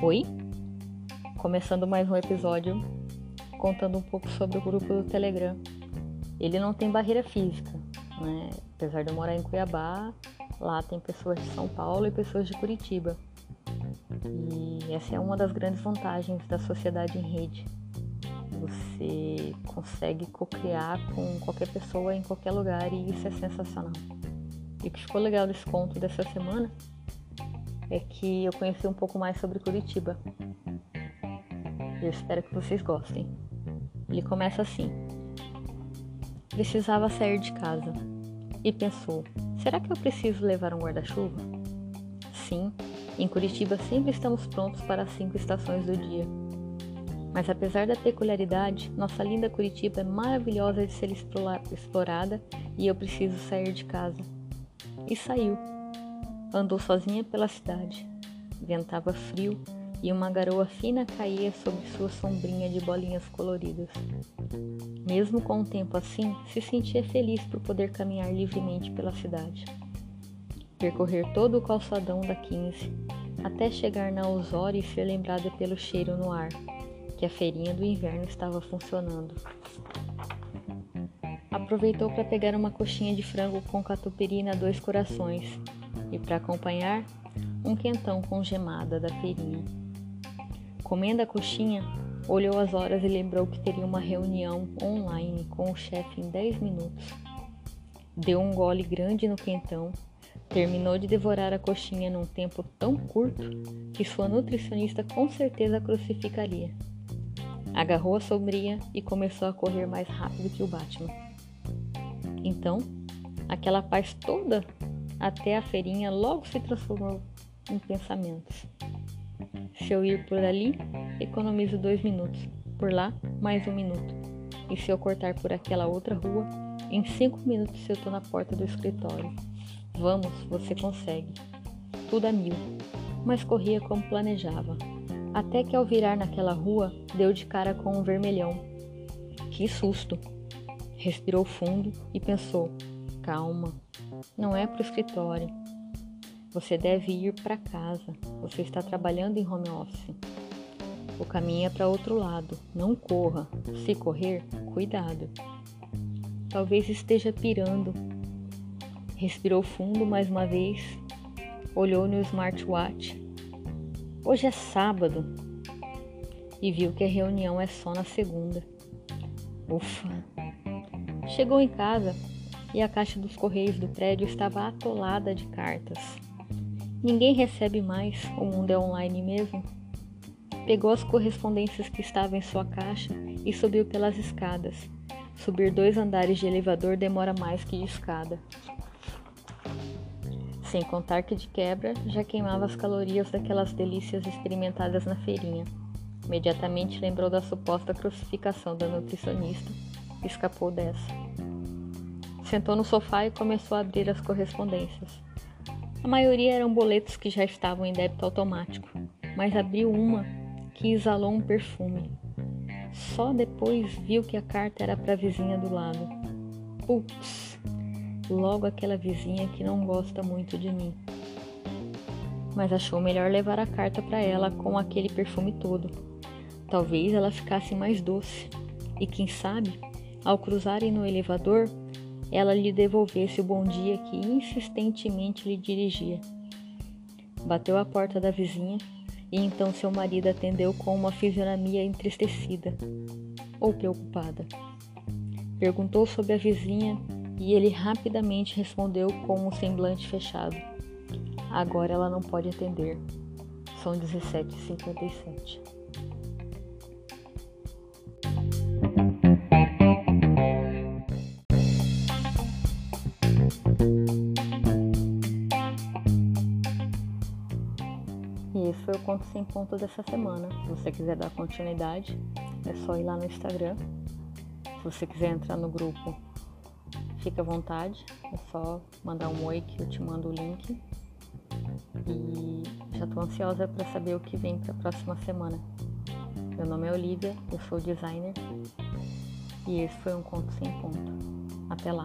Oi? Começando mais um episódio contando um pouco sobre o grupo do Telegram. Ele não tem barreira física, né? Apesar de eu morar em Cuiabá, lá tem pessoas de São Paulo e pessoas de Curitiba. E essa é uma das grandes vantagens da sociedade em rede. Você consegue co-criar com qualquer pessoa em qualquer lugar e isso é sensacional. E o que ficou legal desse conto dessa semana é que eu conheci um pouco mais sobre Curitiba. Eu espero que vocês gostem. Ele começa assim: Precisava sair de casa e pensou: será que eu preciso levar um guarda-chuva? Sim, em Curitiba sempre estamos prontos para as cinco estações do dia. Mas apesar da peculiaridade, nossa linda Curitiba é maravilhosa de ser explorada e eu preciso sair de casa. E saiu. Andou sozinha pela cidade. Ventava frio e uma garoa fina caía sobre sua sombrinha de bolinhas coloridas. Mesmo com um tempo assim, se sentia feliz por poder caminhar livremente pela cidade. Percorrer todo o calçadão da 15, até chegar na Osório e ser lembrada pelo cheiro no ar, que a feirinha do inverno estava funcionando. Aproveitou para pegar uma coxinha de frango com catupiry Dois Corações e para acompanhar, um quentão com gemada da feirinha. Comendo a coxinha, olhou as horas e lembrou que teria uma reunião online com o chefe em 10 minutos. Deu um gole grande no quentão, terminou de devorar a coxinha num tempo tão curto que sua nutricionista com certeza a crucificaria. Agarrou a sombrinha e começou a correr mais rápido que o Batman. Então, aquela paz toda até a feirinha logo se transformou em pensamentos. Se eu ir por ali, economizo dois minutos. Por lá, mais um minuto. E se eu cortar por aquela outra rua, em cinco minutos eu estou na porta do escritório. Vamos, você consegue. Tudo a mil. Mas corria como planejava. Até que ao virar naquela rua, deu de cara com um vermelhão. Que susto! Respirou fundo e pensou: calma, não é para o escritório. Você deve ir para casa. Você está trabalhando em home office. O caminho é para outro lado. Não corra. Se correr, cuidado. Talvez esteja pirando. Respirou fundo mais uma vez. Olhou no smartwatch. Hoje é sábado. E viu que a reunião é só na segunda. Ufa! Chegou em casa e a caixa dos correios do prédio estava atolada de cartas. Ninguém recebe mais, o mundo é online mesmo. Pegou as correspondências que estavam em sua caixa e subiu pelas escadas. Subir dois andares de elevador demora mais que de escada. Sem contar que de quebra já queimava as calorias daquelas delícias experimentadas na feirinha. Imediatamente lembrou da suposta crucificação da nutricionista escapou dessa. Sentou no sofá e começou a abrir as correspondências. A maioria eram boletos que já estavam em débito automático, mas abriu uma que exalou um perfume. Só depois viu que a carta era para a vizinha do lado. Putz, logo aquela vizinha que não gosta muito de mim. Mas achou melhor levar a carta para ela com aquele perfume todo. Talvez ela ficasse mais doce. E quem sabe, ao cruzarem no elevador, ela lhe devolvesse o bom dia que insistentemente lhe dirigia. Bateu à porta da vizinha e então seu marido atendeu com uma fisionomia entristecida ou preocupada. Perguntou sobre a vizinha e ele rapidamente respondeu com um semblante fechado. Agora ela não pode atender. São 17h57. E esse foi o Conto Sem Ponto dessa semana. Se você quiser dar continuidade, é só ir lá no Instagram. Se você quiser entrar no grupo, fica à vontade. É só mandar um oi que eu te mando o link. E já estou ansiosa para saber o que vem para a próxima semana. Meu nome é Olivia, eu sou designer. E esse foi um Conto Sem Ponto. Até lá!